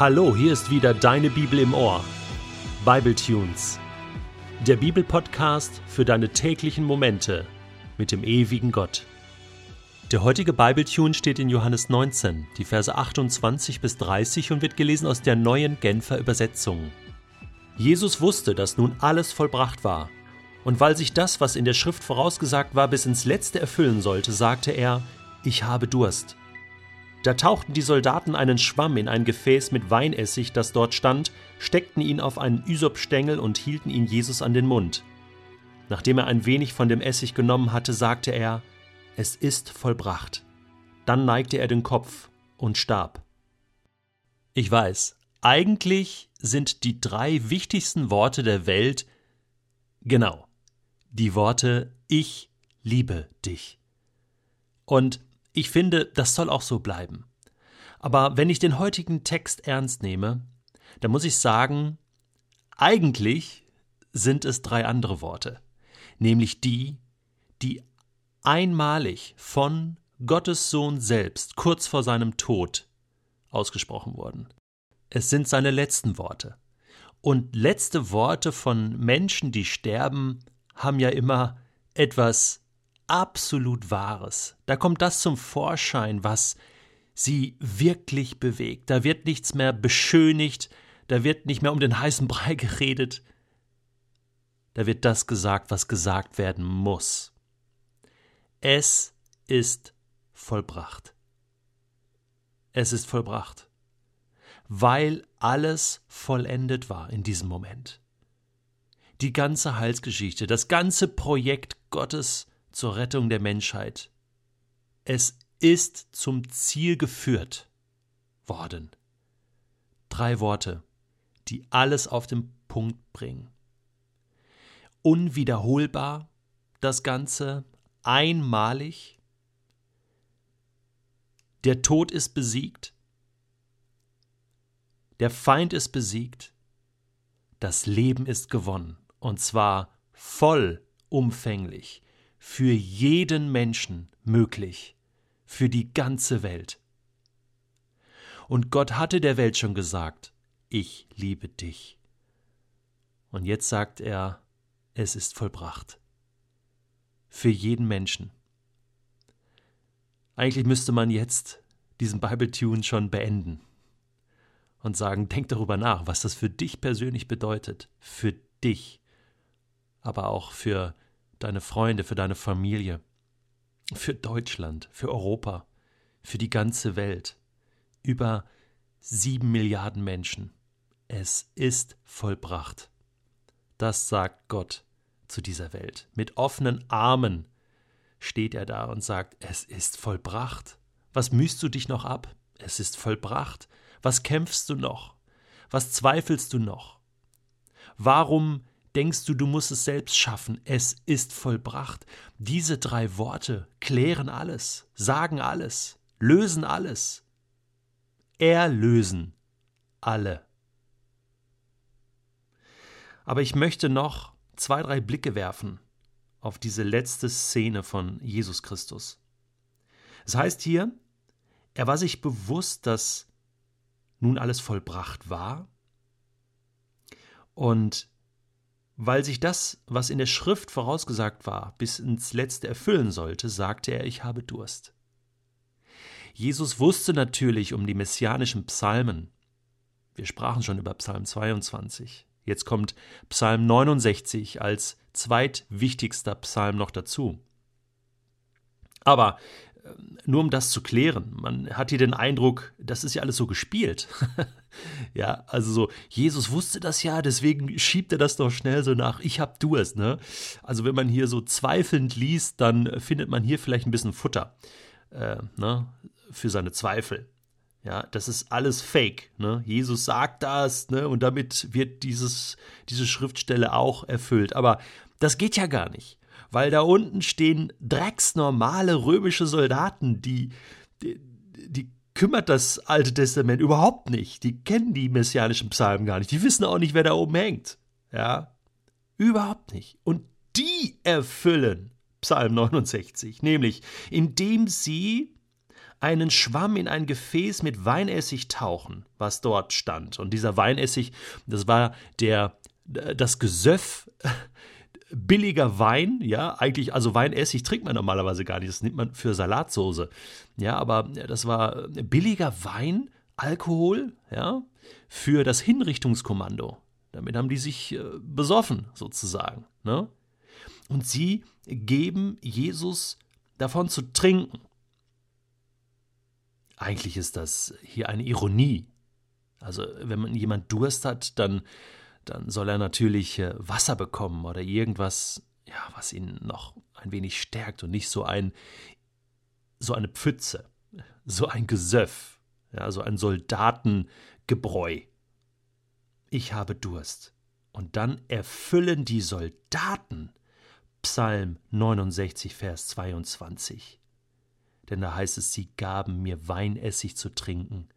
Hallo, hier ist wieder deine Bibel im Ohr. Bible Tunes. Der Bibelpodcast für deine täglichen Momente mit dem ewigen Gott. Der heutige Bible Tune steht in Johannes 19, die Verse 28 bis 30 und wird gelesen aus der neuen Genfer Übersetzung. Jesus wusste, dass nun alles vollbracht war. Und weil sich das, was in der Schrift vorausgesagt war, bis ins Letzte erfüllen sollte, sagte er, ich habe Durst. Da tauchten die Soldaten einen Schwamm in ein Gefäß mit Weinessig, das dort stand, steckten ihn auf einen Ysopstängel und hielten ihn Jesus an den Mund. Nachdem er ein wenig von dem Essig genommen hatte, sagte er, Es ist vollbracht. Dann neigte er den Kopf und starb. Ich weiß, eigentlich sind die drei wichtigsten Worte der Welt genau die Worte Ich liebe dich. Und ich finde, das soll auch so bleiben. Aber wenn ich den heutigen Text ernst nehme, dann muss ich sagen, eigentlich sind es drei andere Worte, nämlich die, die einmalig von Gottes Sohn selbst kurz vor seinem Tod ausgesprochen wurden. Es sind seine letzten Worte. Und letzte Worte von Menschen, die sterben, haben ja immer etwas absolut Wahres. Da kommt das zum Vorschein, was sie wirklich bewegt. Da wird nichts mehr beschönigt, da wird nicht mehr um den heißen Brei geredet. Da wird das gesagt, was gesagt werden muss. Es ist vollbracht. Es ist vollbracht, weil alles vollendet war in diesem Moment. Die ganze Heilsgeschichte, das ganze Projekt Gottes zur Rettung der Menschheit. Es ist zum Ziel geführt worden. Drei Worte, die alles auf den Punkt bringen. Unwiederholbar das Ganze, einmalig. Der Tod ist besiegt. Der Feind ist besiegt. Das Leben ist gewonnen. Und zwar vollumfänglich für jeden Menschen möglich, für die ganze Welt. Und Gott hatte der Welt schon gesagt, ich liebe dich. Und jetzt sagt er, es ist vollbracht. Für jeden Menschen. Eigentlich müsste man jetzt diesen Bible-Tune schon beenden und sagen, denk darüber nach, was das für dich persönlich bedeutet. Für dich. Aber auch für deine Freunde, für deine Familie, für Deutschland, für Europa, für die ganze Welt. Über sieben Milliarden Menschen. Es ist vollbracht. Das sagt Gott zu dieser Welt. Mit offenen Armen steht er da und sagt, es ist vollbracht. Was mühst du dich noch ab? Es ist vollbracht. Was kämpfst du noch? Was zweifelst du noch? Warum denkst du, du musst es selbst schaffen. Es ist vollbracht. Diese drei Worte klären alles, sagen alles, lösen alles. Erlösen alle. Aber ich möchte noch zwei, drei Blicke werfen auf diese letzte Szene von Jesus Christus. Es heißt hier, er war sich bewusst, dass nun alles vollbracht war und weil sich das, was in der Schrift vorausgesagt war, bis ins Letzte erfüllen sollte, sagte er, ich habe Durst. Jesus wusste natürlich um die messianischen Psalmen. Wir sprachen schon über Psalm 22. Jetzt kommt Psalm 69 als zweitwichtigster Psalm noch dazu. Aber nur um das zu klären, man hat hier den Eindruck, das ist ja alles so gespielt. ja, also so, Jesus wusste das ja, deswegen schiebt er das doch schnell so nach, ich hab Durst, ne? Also wenn man hier so zweifelnd liest, dann findet man hier vielleicht ein bisschen Futter, äh, ne? Für seine Zweifel. Ja, das ist alles Fake. Ne? Jesus sagt das, ne? Und damit wird dieses, diese Schriftstelle auch erfüllt. Aber das geht ja gar nicht weil da unten stehen drecksnormale römische Soldaten, die, die, die kümmert das Alte Testament überhaupt nicht. Die kennen die messianischen Psalmen gar nicht. Die wissen auch nicht, wer da oben hängt. Ja, überhaupt nicht. Und die erfüllen Psalm 69, nämlich indem sie einen Schwamm in ein Gefäß mit Weinessig tauchen, was dort stand. Und dieser Weinessig, das war der, das Gesöff billiger Wein, ja, eigentlich, also Weinessig trinkt man normalerweise gar nicht, das nimmt man für Salatsoße. Ja, aber das war billiger Wein, Alkohol, ja, für das Hinrichtungskommando. Damit haben die sich äh, besoffen, sozusagen. Ne? Und sie geben Jesus davon zu trinken. Eigentlich ist das hier eine Ironie. Also, wenn man jemand Durst hat, dann dann soll er natürlich äh, Wasser bekommen oder irgendwas, ja, was ihn noch ein wenig stärkt und nicht so ein so eine Pfütze, so ein Gesöff, ja, so ein Soldatengebräu. Ich habe Durst. Und dann erfüllen die Soldaten Psalm 69, Vers 22. Denn da heißt es, sie gaben mir Weinessig zu trinken,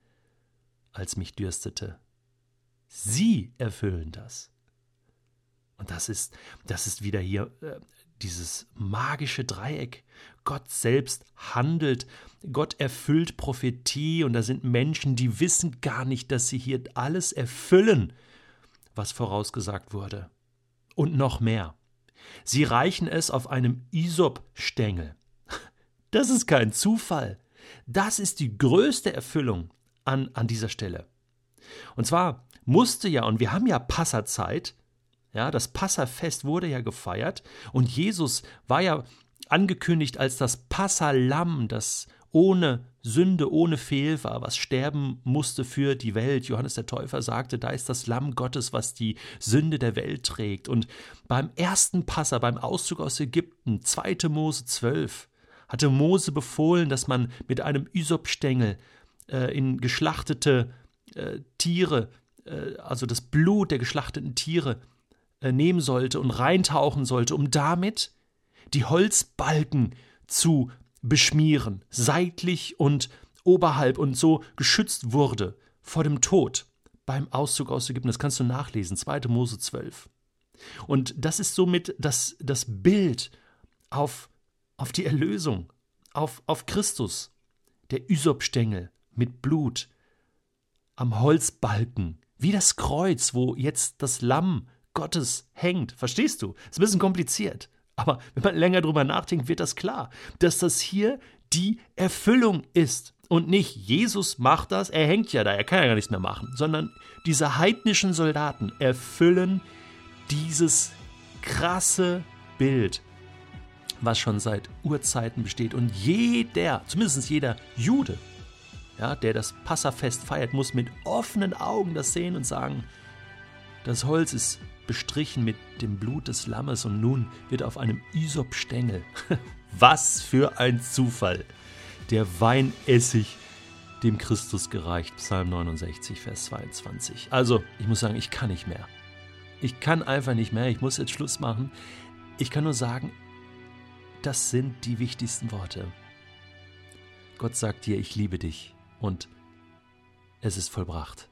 als mich dürstete. Sie erfüllen das. Und das ist, das ist wieder hier äh, dieses magische Dreieck. Gott selbst handelt, Gott erfüllt Prophetie und da sind Menschen, die wissen gar nicht, dass sie hier alles erfüllen, was vorausgesagt wurde. Und noch mehr. Sie reichen es auf einem Isop-Stängel. Das ist kein Zufall. Das ist die größte Erfüllung an, an dieser Stelle. Und zwar musste ja, und wir haben ja Passazeit, ja, das Passafest wurde ja gefeiert und Jesus war ja angekündigt als das Passalam, das ohne Sünde, ohne Fehl war, was sterben musste für die Welt. Johannes der Täufer sagte, da ist das Lamm Gottes, was die Sünde der Welt trägt. Und beim ersten Passa, beim Auszug aus Ägypten, 2. Mose 12, hatte Mose befohlen, dass man mit einem Ysopstängel äh, in geschlachtete äh, Tiere äh, also das Blut der geschlachteten Tiere, äh, nehmen sollte und reintauchen sollte, um damit die Holzbalken zu beschmieren, seitlich und oberhalb und so geschützt wurde vor dem Tod beim Auszug aus Ägypten. Das kannst du nachlesen, 2. Mose 12. Und das ist somit das, das Bild auf, auf die Erlösung, auf, auf Christus, der Ysopstängel mit Blut am Holzbalken wie das Kreuz, wo jetzt das Lamm Gottes hängt. Verstehst du? Ist ein bisschen kompliziert. Aber wenn man länger drüber nachdenkt, wird das klar, dass das hier die Erfüllung ist. Und nicht Jesus macht das, er hängt ja da, er kann ja gar nichts mehr machen, sondern diese heidnischen Soldaten erfüllen dieses krasse Bild, was schon seit Urzeiten besteht. Und jeder, zumindest jeder Jude, ja, der das Passafest feiert, muss mit offenen Augen das sehen und sagen, das Holz ist bestrichen mit dem Blut des Lammes und nun wird auf einem Isopstängel. Was für ein Zufall! Der Weinessig dem Christus gereicht. Psalm 69, Vers 22. Also, ich muss sagen, ich kann nicht mehr. Ich kann einfach nicht mehr. Ich muss jetzt Schluss machen. Ich kann nur sagen, das sind die wichtigsten Worte. Gott sagt dir, ich liebe dich und es ist vollbracht.